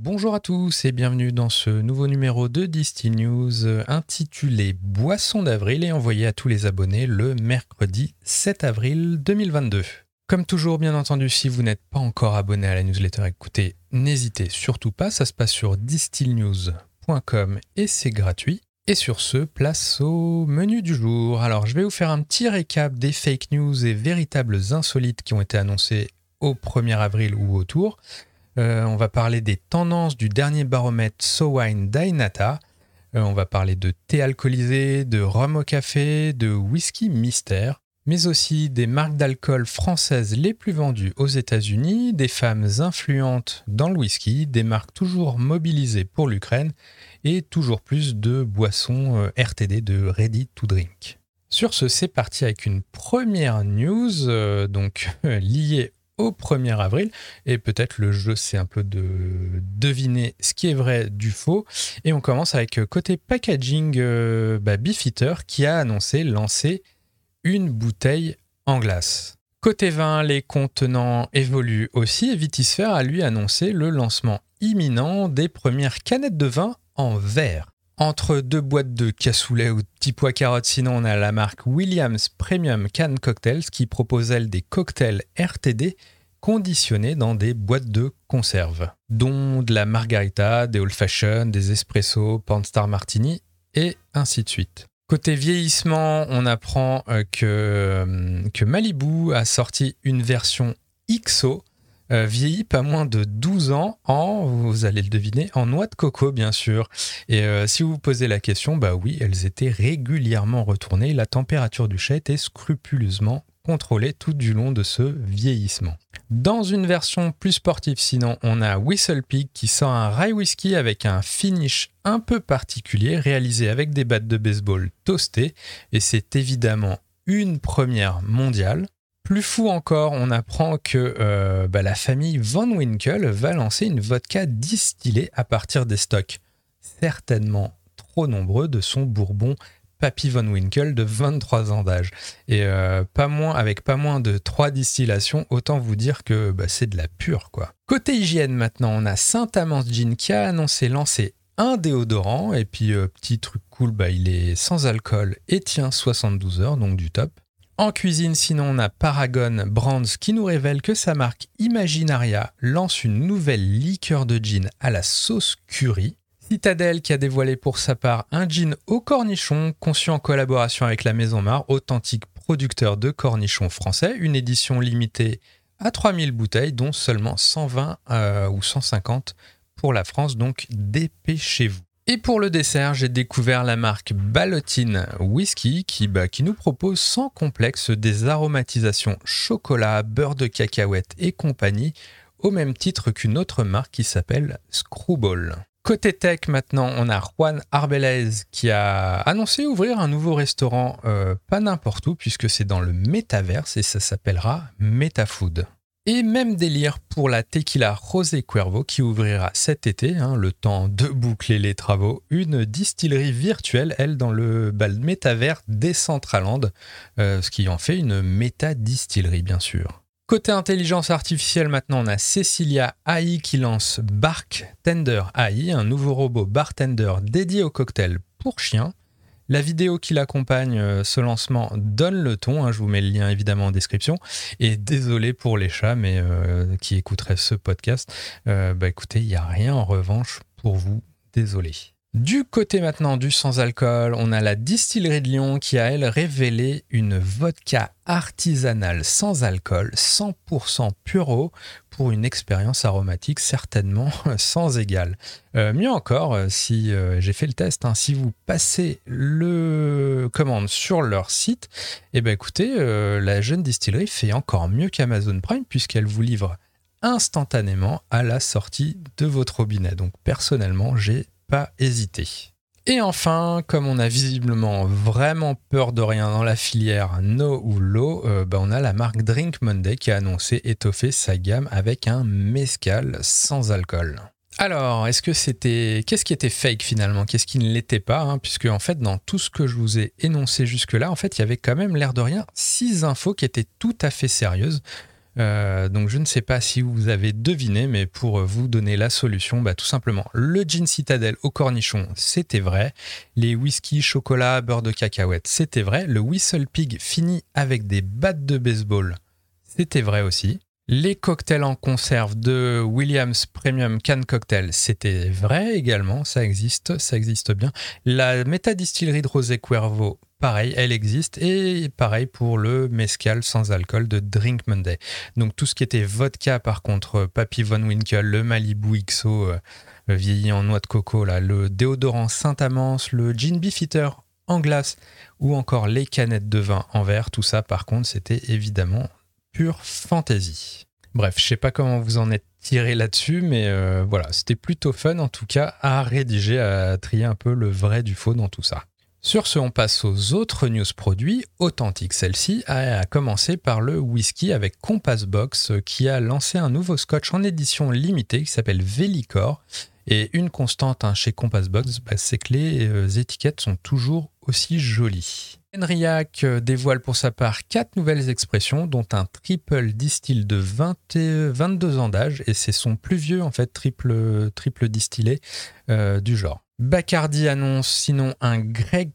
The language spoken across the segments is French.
Bonjour à tous et bienvenue dans ce nouveau numéro de Disti News euh, intitulé Boisson d'avril et envoyé à tous les abonnés le mercredi 7 avril 2022. Comme toujours, bien entendu, si vous n'êtes pas encore abonné à la newsletter, écoutez, n'hésitez surtout pas, ça se passe sur distillnews.com et c'est gratuit. Et sur ce, place au menu du jour. Alors, je vais vous faire un petit récap des fake news et véritables insolites qui ont été annoncés au 1er avril ou autour. Euh, on va parler des tendances du dernier baromètre SoWine Dainata. Euh, on va parler de thé alcoolisé, de rhum au café, de whisky mystère, mais aussi des marques d'alcool françaises les plus vendues aux États-Unis, des femmes influentes dans le whisky, des marques toujours mobilisées pour l'Ukraine et toujours plus de boissons euh, RTD de Ready to Drink. Sur ce, c'est parti avec une première news donc liée au 1er avril. Et peut-être le jeu, c'est un peu de deviner ce qui est vrai du faux. Et on commence avec euh, côté packaging euh, bah, Beefeater qui a annoncé lancer une bouteille en glace. Côté vin, les contenants évoluent aussi et Vitisphère a lui annoncé le lancement imminent des premières canettes de vin en verre. Entre deux boîtes de cassoulet ou de petits pois carottes, sinon on a la marque Williams Premium Can Cocktails qui propose des cocktails RTD conditionnés dans des boîtes de conserve, dont de la margarita, des old fashion, des espresso, Star martini et ainsi de suite. Côté vieillissement, on apprend euh, que, euh, que Malibu a sorti une version XO euh, pas moins de 12 ans en, vous allez le deviner, en noix de coco, bien sûr. Et euh, si vous vous posez la question, bah oui, elles étaient régulièrement retournées. La température du chat était scrupuleusement contrôlée tout du long de ce vieillissement. Dans une version plus sportive, sinon, on a Whistle Pig qui sort un rye whisky avec un finish un peu particulier, réalisé avec des battes de baseball toastées. Et c'est évidemment une première mondiale. Plus fou encore, on apprend que euh, bah, la famille Van Winkle va lancer une vodka distillée à partir des stocks certainement trop nombreux de son bourbon Papy Von Winkle de 23 ans d'âge. Et euh, pas moins, avec pas moins de 3 distillations, autant vous dire que bah, c'est de la pure quoi. Côté hygiène maintenant, on a Saint-Amand Jean qui a annoncé lancer un déodorant. Et puis euh, petit truc cool, bah, il est sans alcool et tient 72 heures, donc du top. En cuisine, sinon, on a Paragon Brands qui nous révèle que sa marque Imaginaria lance une nouvelle liqueur de gin à la sauce curry. Citadel qui a dévoilé pour sa part un gin au cornichon conçu en collaboration avec la Maison Mar, authentique producteur de cornichons français, une édition limitée à 3000 bouteilles dont seulement 120 euh, ou 150 pour la France, donc dépêchez-vous. Et pour le dessert, j'ai découvert la marque Ballotine Whisky qui, bah, qui nous propose sans complexe des aromatisations chocolat, beurre de cacahuète et compagnie, au même titre qu'une autre marque qui s'appelle Screwball. Côté tech, maintenant, on a Juan Arbelez qui a annoncé ouvrir un nouveau restaurant, euh, pas n'importe où, puisque c'est dans le métaverse et ça s'appellera MetaFood. Et même délire pour la Tequila Rosé Cuervo qui ouvrira cet été, hein, le temps de boucler les travaux, une distillerie virtuelle, elle, dans le bal métavers Decentraland, euh, ce qui en fait une méta-distillerie, bien sûr. Côté intelligence artificielle, maintenant, on a Cecilia AI qui lance Bartender AI, un nouveau robot bartender dédié au cocktail pour chiens. La vidéo qui l'accompagne, euh, ce lancement, donne le ton. Hein, je vous mets le lien évidemment en description. Et désolé pour les chats, mais euh, qui écouteraient ce podcast. Euh, bah écoutez, il n'y a rien en revanche pour vous. Désolé. Du côté maintenant du sans-alcool, on a la distillerie de Lyon qui a, elle, révélé une vodka artisanale sans alcool, 100% puro, pour une expérience aromatique certainement sans égale. Euh, mieux encore, euh, si euh, j'ai fait le test, hein, si vous passez le commande sur leur site, eh ben écoutez, la jeune distillerie fait encore mieux qu'Amazon Prime puisqu'elle vous livre instantanément à la sortie de votre robinet. Donc personnellement, j'ai pas hésiter. Et enfin, comme on a visiblement vraiment peur de rien dans la filière no ou low, euh, bah, on a la marque Drink Monday qui a annoncé étoffer sa gamme avec un mezcal sans alcool. Alors, est-ce que c'était. Qu'est-ce qui était fake finalement? Qu'est-ce qui ne l'était pas hein? Puisque, en fait, dans tout ce que je vous ai énoncé jusque-là, en fait, il y avait quand même l'air de rien six infos qui étaient tout à fait sérieuses. Euh, donc je ne sais pas si vous avez deviné, mais pour vous donner la solution, bah, tout simplement, le gin citadelle au cornichon, c'était vrai. Les whisky, chocolat, beurre de cacahuète, c'était vrai. Le whistle pig fini avec des battes de baseball, c'était vrai aussi. Les cocktails en conserve de Williams Premium Can Cocktail, c'était vrai également, ça existe, ça existe bien. La métadistillerie de Rosé Cuervo, pareil, elle existe. Et pareil pour le mezcal sans alcool de Drink Monday. Donc tout ce qui était vodka, par contre, Papy Von Winkle, le Malibu XO euh, vieilli en noix de coco, là, le déodorant Saint-Amance, le Gin Beefeater en glace ou encore les canettes de vin en verre, tout ça, par contre, c'était évidemment pure fantaisie. Bref, je sais pas comment vous en êtes tiré là-dessus, mais euh, voilà, c'était plutôt fun en tout cas à rédiger, à trier un peu le vrai du faux dans tout ça. Sur ce, on passe aux autres news produits, authentiques celle-ci, à commencer par le whisky avec Compass Box qui a lancé un nouveau scotch en édition limitée qui s'appelle Velicor. Et une constante hein, chez Compass Box, bah, c'est que les euh, étiquettes sont toujours aussi jolies. Henriac euh, dévoile pour sa part quatre nouvelles expressions, dont un triple distill de 22 ans d'âge, et c'est son plus vieux en fait triple, distillé euh, du genre. Bacardi annonce sinon un Greg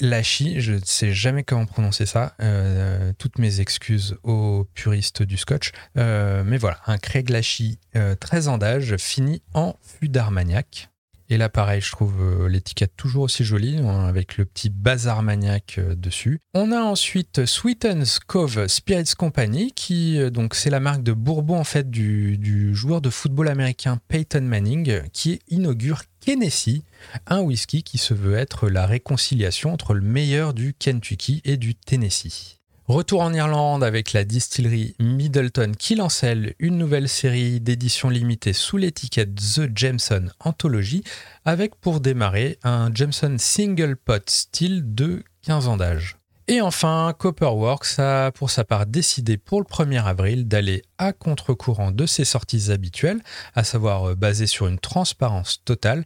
Lachi, je ne sais jamais comment prononcer ça, euh, toutes mes excuses aux puristes du scotch, mais voilà, un Greg Lachi 13 ans d'âge, fini en fût d'Armagnac. Et là, pareil, je trouve euh, l'étiquette toujours aussi jolie, hein, avec le petit bazar maniaque euh, dessus. On a ensuite Sweetens Cove Spirits Company, qui euh, donc c'est la marque de Bourbon en fait du, joueur de football américain Peyton Manning, qui inaugure Tennessee, un whisky qui se veut être la réconciliation entre le meilleur du Kentucky et du Tennessee. Retour en Irlande avec la distillerie Middleton qui lance elle une nouvelle série d'éditions limitées sous l'étiquette The Jameson Anthology avec pour démarrer un Jameson Single Pot style de 15 ans d'âge. Et enfin, Copperworks a pour sa part décidé pour le 1er avril d'aller à contre-courant de ses sorties habituelles, à savoir euh, basées sur une transparence totale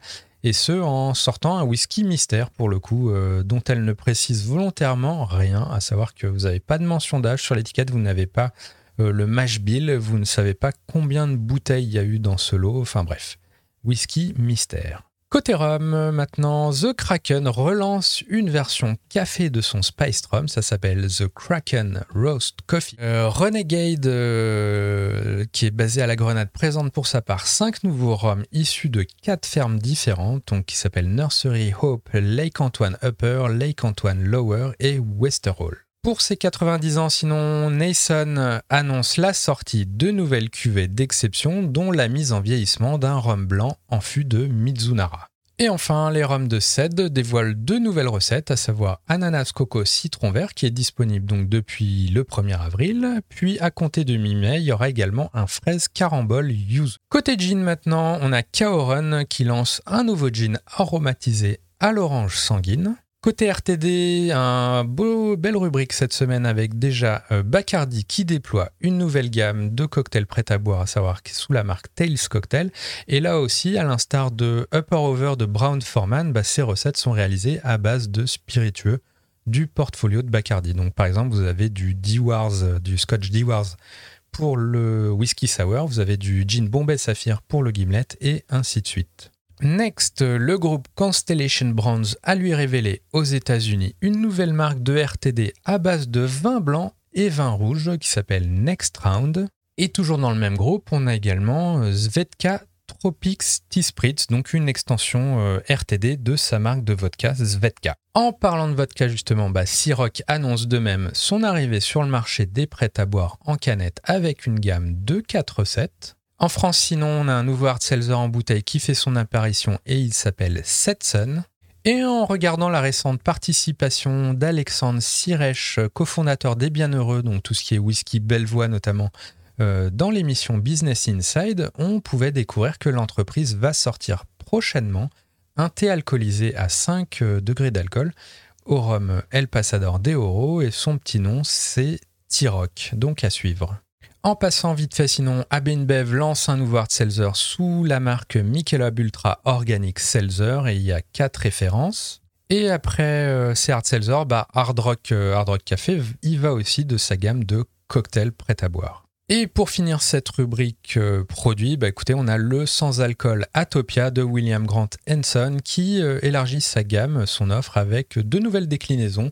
et ce en sortant un whisky mystère pour le coup, euh, dont elle ne précise volontairement rien, à savoir que vous n'avez pas de mention d'âge sur l'étiquette, vous n'avez pas euh, le mash bill, vous ne savez pas combien de bouteilles il y a eu dans ce lot, enfin bref, whisky mystère. Côté rhum, maintenant, The Kraken relance une version café de son Spice Rum. Ça s'appelle The Kraken Roast Coffee. Euh, Renegade, euh, qui est basé à la Grenade, présente pour sa part 5 nouveaux rhums issus de 4 fermes différentes, donc qui s'appellent Nursery Hope, Lake Antoine Upper, Lake Antoine Lower et Westerhall. Pour ses 90 ans, sinon, Nason annonce la sortie de nouvelles cuvées d'exception, dont la mise en vieillissement d'un rhum blanc en fût de Mizunara. Et enfin, les rhums de Ced dévoilent deux nouvelles recettes, à savoir ananas, coco, citron vert, qui est disponible donc depuis le 1er avril. Puis à compter de mi-mai, il y aura également un fraise carambole yuzu. Côté gin maintenant, on a Kaoren qui lance un nouveau gin aromatisé à l'orange sanguine. Côté RTD, un beau, belle rubrique cette semaine avec déjà euh, Bacardi qui déploie une nouvelle gamme de cocktails prêts à boire, à savoir sous la marque Tails Cocktail. Et là aussi, à l'instar de Upper Over de Brown Forman, bah, ces recettes sont réalisées à base de spiritueux du portfolio de Bacardi. Donc par exemple, vous avez du D-Wars, euh, du Scotch D-Wars pour le whisky sour, vous avez du gin Bombay Saphir pour le gimlet et ainsi de suite. Next, le groupe Constellation Brands a lui révélé aux États-Unis une nouvelle marque de RTD à base de vin blanc et vin rouge qui s'appelle Next Round. Et toujours dans le même groupe, on a également euh, Zvedka Tropics Tea Spritz, donc une extension euh, RTD de sa marque de vodka Zvedka. En parlant de vodka justement, bah, Ciroc annonce de même son arrivée sur le marché des prêts à boire en canette avec une gamme de 4 recettes. En France, sinon, on a un nouveau hard seltzer en bouteille qui fait son apparition et il s'appelle Setsun. Et en regardant la récente participation d'Alexandre Siresh, cofondateur des Bienheureux, donc tout ce qui est whisky Bellevoix notamment, euh, dans l'émission Business Inside, on pouvait découvrir que l'entreprise va sortir prochainement un thé alcoolisé à 5 euh, degrés d'alcool au rhum El Pasador de Oro et son petit nom c'est Tiroc, donc à suivre. En passant vite fait, sinon, Abinbev lance un nouveau hard seltzer sous la marque Michelob Ultra Organic Seltzer et il y a quatre références. Et après euh, ces hard seltzer, bah, Hard Rock, euh, Hard Rock Café, il va aussi de sa gamme de cocktails prêts à boire. Et pour finir cette rubrique euh, produit, bah écoutez, on a le sans-alcool Atopia de William Grant Henson qui euh, élargit sa gamme, son offre avec deux nouvelles déclinaisons,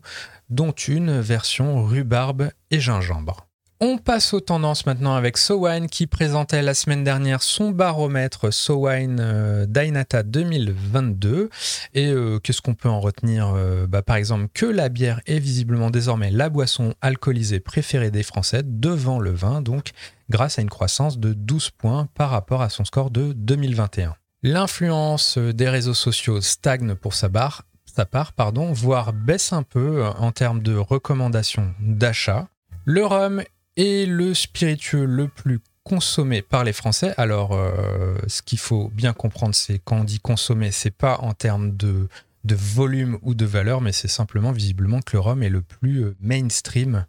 dont une version rhubarbe et gingembre. On passe aux tendances maintenant avec SoWine qui présentait la semaine dernière son baromètre SoWine euh, Dynata 2022. Et euh, qu'est-ce qu'on peut en retenir euh, bah, Par exemple que la bière est visiblement désormais la boisson alcoolisée préférée des Français devant le vin, donc grâce à une croissance de 12 points par rapport à son score de 2021. L'influence des réseaux sociaux stagne pour sa, barre, sa part, pardon, voire baisse un peu en termes de recommandations d'achat. Le rhum et le spiritueux le plus consommé par les Français. Alors, euh, ce qu'il faut bien comprendre, c'est quand on dit consommer, c'est pas en termes de, volume ou de valeur, mais c'est simplement visiblement que le rhum est le plus euh, mainstream.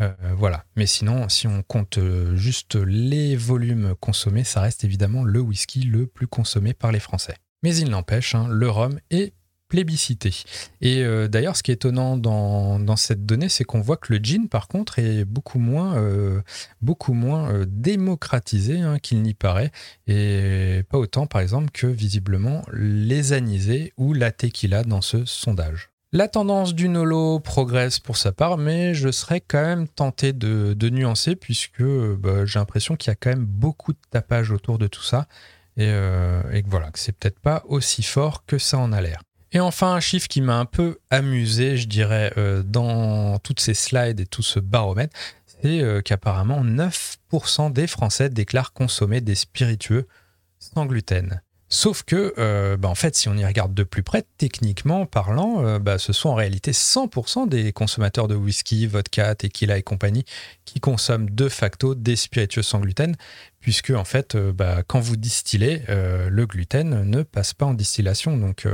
Euh, voilà. Mais sinon, si on compte juste les volumes consommés, ça reste évidemment le whisky le plus consommé par les Français. Mais il n'empêche, hein, le rhum est plébiscité. Et euh, d'ailleurs, ce qui est étonnant dans, cette donnée, c'est qu'on voit que le gin, par contre, est beaucoup moins, euh, beaucoup moins euh, démocratisé hein, qu'il n'y paraît, et pas autant, par exemple, que visiblement les anisés ou la tequila dans ce sondage. La tendance du Nolo progresse pour sa part, mais je serais quand même tenté de, nuancer puisque bah, j'ai l'impression qu'il y a quand même beaucoup de tapage autour de tout ça et, et que voilà, que c'est peut-être pas aussi fort que ça en a l'air. Et enfin, un chiffre qui m'a un peu amusé, je dirais, euh, dans toutes ces slides et tout ce baromètre, c'est euh, qu'apparemment 9% des Français déclarent consommer des spiritueux sans gluten. Sauf que, euh, bah, en fait, si on y regarde de plus près, techniquement parlant, bah, ce sont en réalité 100% des consommateurs de whisky, vodka, tequila et compagnie qui consomment de facto des spiritueux sans gluten, puisque en fait, bah, quand vous distillez, le gluten ne passe pas en distillation. Donc,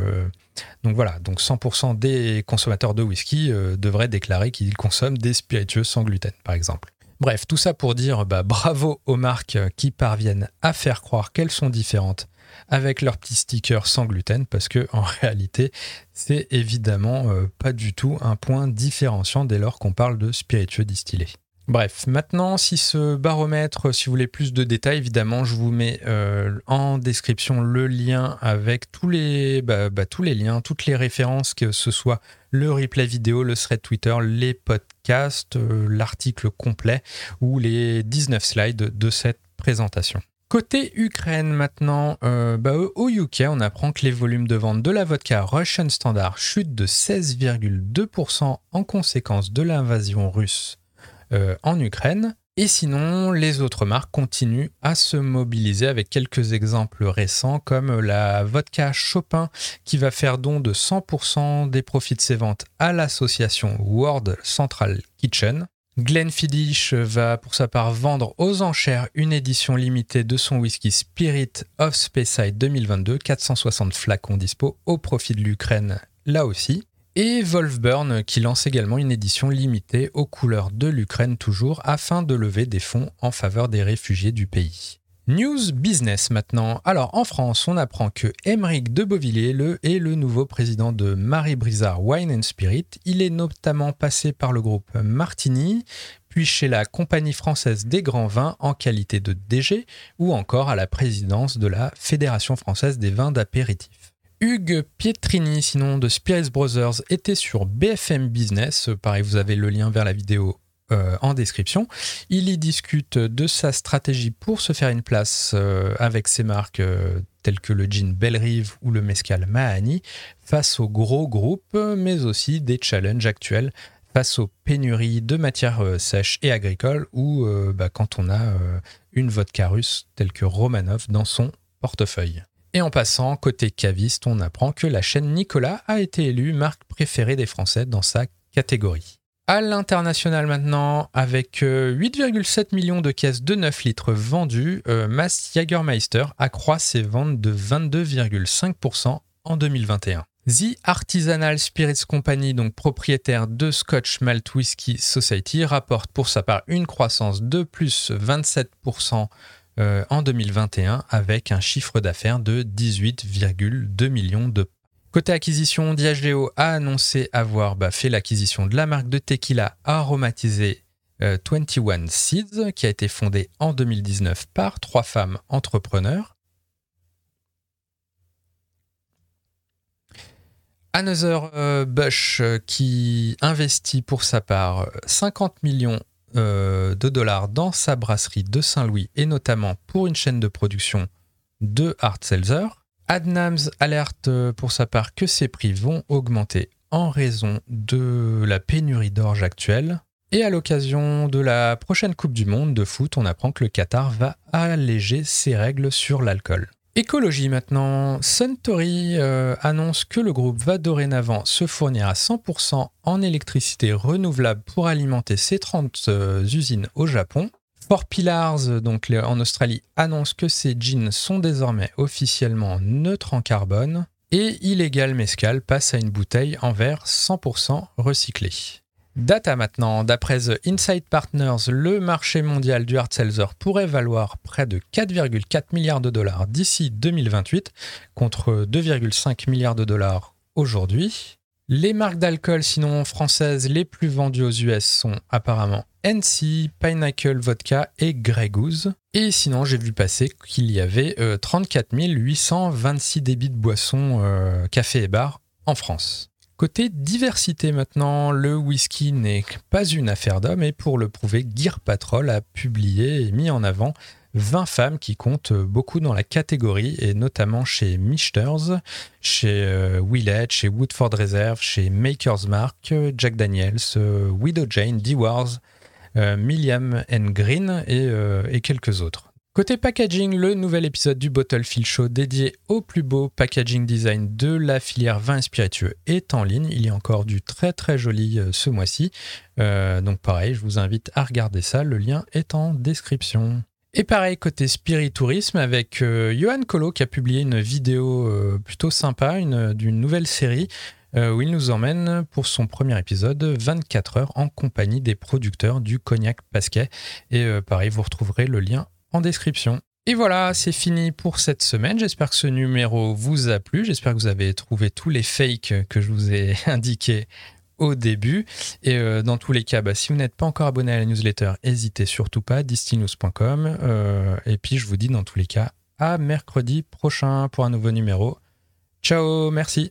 donc voilà, donc 100% des consommateurs de whisky euh, devraient déclarer qu'ils consomment des spiritueux sans gluten, par exemple. Bref, tout ça pour dire bah, bravo aux marques qui parviennent à faire croire qu'elles sont différentes avec leurs petits stickers sans gluten, parce que en réalité, c'est évidemment euh, pas du tout un point différenciant dès lors qu'on parle de spiritueux distillés. Bref, maintenant, si ce baromètre, si vous voulez plus de détails, évidemment, je vous mets euh, en description le lien avec tous les, bah, bah, tous les liens, toutes les références, que ce soit le replay vidéo, le thread Twitter, les podcasts, euh, l'article complet ou les 19 slides de cette présentation. Côté Ukraine maintenant, euh, bah, au UK, on apprend que les volumes de vente de la vodka Russian Standard chutent de 16,2% en conséquence de l'invasion russe euh, en Ukraine. Et sinon, les autres marques continuent à se mobiliser avec quelques exemples récents comme la vodka Chopin qui va faire don de 100% des profits de ses ventes à l'association World Central Kitchen. Glenfiddich va pour sa part vendre aux enchères une édition limitée de son whisky Spirit of Speyside 2022, 460 flacons dispo au profit de l'Ukraine là aussi et Wolfburn qui lance également une édition limitée aux couleurs de l'Ukraine toujours afin de lever des fonds en faveur des réfugiés du pays. News business maintenant. Alors en France, on apprend que Émeric de Beauvilliers le, est le nouveau président de Marie Brizard Wine and Spirit. Il est notamment passé par le groupe Martini, puis chez la Compagnie française des grands vins en qualité de DG, ou encore à la présidence de la Fédération française des vins d'apéritif. Hugues Pietrini, sinon de Spirits Brothers, était sur BFM Business. Pareil, vous avez le lien vers la vidéo euh, en description. Il y discute de sa stratégie pour se faire une place euh, avec ses marques euh, telles que le jean Bellerive ou le mescal Mahani face aux gros groupes, mais aussi des challenges actuels face aux pénuries de matières sèches et agricoles ou bah, quand on a une vodka russe telle que Romanov dans son portefeuille. Et en passant, côté caviste, on apprend que la chaîne Nicolas a été élue marque préférée des Français dans sa catégorie. À l'international maintenant, avec 8,7 euh, millions de caisses de 9 litres vendues, euh, Mass Jagermeister accroît ses ventes de 22,5% en 2021. The Artisanal Spirits Company, donc propriétaire de Scotch Malt Whisky Society, rapporte pour sa part une croissance de plus 27% euh, en 2021 avec un chiffre d'affaires de 18,2 millions de Côté acquisition, Diageo a annoncé avoir bah, fait l'acquisition de la marque de tequila aromatisée 21 Seeds, qui a été fondée en 2019 par trois femmes entrepreneurs. Another Bush, qui investit pour sa part 50 millions de dollars dans sa brasserie de Saint-Louis et notamment pour une chaîne de production de hard seltzer. Adnams alerte pour sa part que ses prix vont augmenter en raison de la pénurie d'orge actuelle. Et à l'occasion de la prochaine Coupe du Monde de foot, on apprend que le Qatar va alléger ses règles sur l'alcool. Écologie maintenant. Suntory euh, annonce que le groupe va dorénavant se fournir à 100% en électricité renouvelable pour alimenter ses 30 euh, usines au Japon. Four Pillars, donc en Australie, annonce que ses jeans sont désormais officiellement neutres en carbone. Et Illegal Mescal passe à une bouteille en verre 100% recyclé. Data maintenant, d'après The Inside Partners, le marché mondial du hard seltzer pourrait valoir près de 4,4 milliards de dollars d'ici 2028 contre 2,5 milliards de dollars aujourd'hui. Les marques d'alcool, sinon françaises, les plus vendues aux US sont apparemment NC, Pinnacle Vodka et Grey Goose. Et sinon, j'ai vu passer qu'il y avait 34 euh, 826 débits de boissons, euh, café et bar en France. Côté diversité maintenant, le whisky n'est pas une affaire d'homme et pour le prouver, Gear Patrol a publié et mis en avant 20 femmes qui comptent beaucoup dans la catégorie, et notamment chez Mishters, chez euh, Willett, chez Woodford Reserve, chez Maker's Mark, Jack Daniels, euh, Widow Jane, D-Wars, euh, Milliam Green et, quelques autres. Côté packaging, le nouvel épisode du Bottle Fill Show dédié au plus beau packaging design de la filière vin spiritueux est en ligne. Il y a encore du très très joli ce mois-ci. donc pareil, je vous invite à regarder ça. Le lien est en description. Et pareil, côté spiritourisme, avec euh, Johan Colo qui a publié une vidéo euh, plutôt sympa d'une nouvelle série euh, où il nous emmène pour son premier épisode 24 heures en compagnie des producteurs du Cognac Pasquet. Et pareil, vous retrouverez le lien en description. Et voilà, c'est fini pour cette semaine. J'espère que ce numéro vous a plu. J'espère que vous avez trouvé tous les fakes que je vous ai indiqués au début. Et euh, dans tous les cas, bah, si vous n'êtes pas encore abonné à la newsletter, n'hésitez surtout pas, distinews.com. Euh, et puis je vous dis dans tous les cas à mercredi prochain pour un nouveau numéro. Ciao, merci.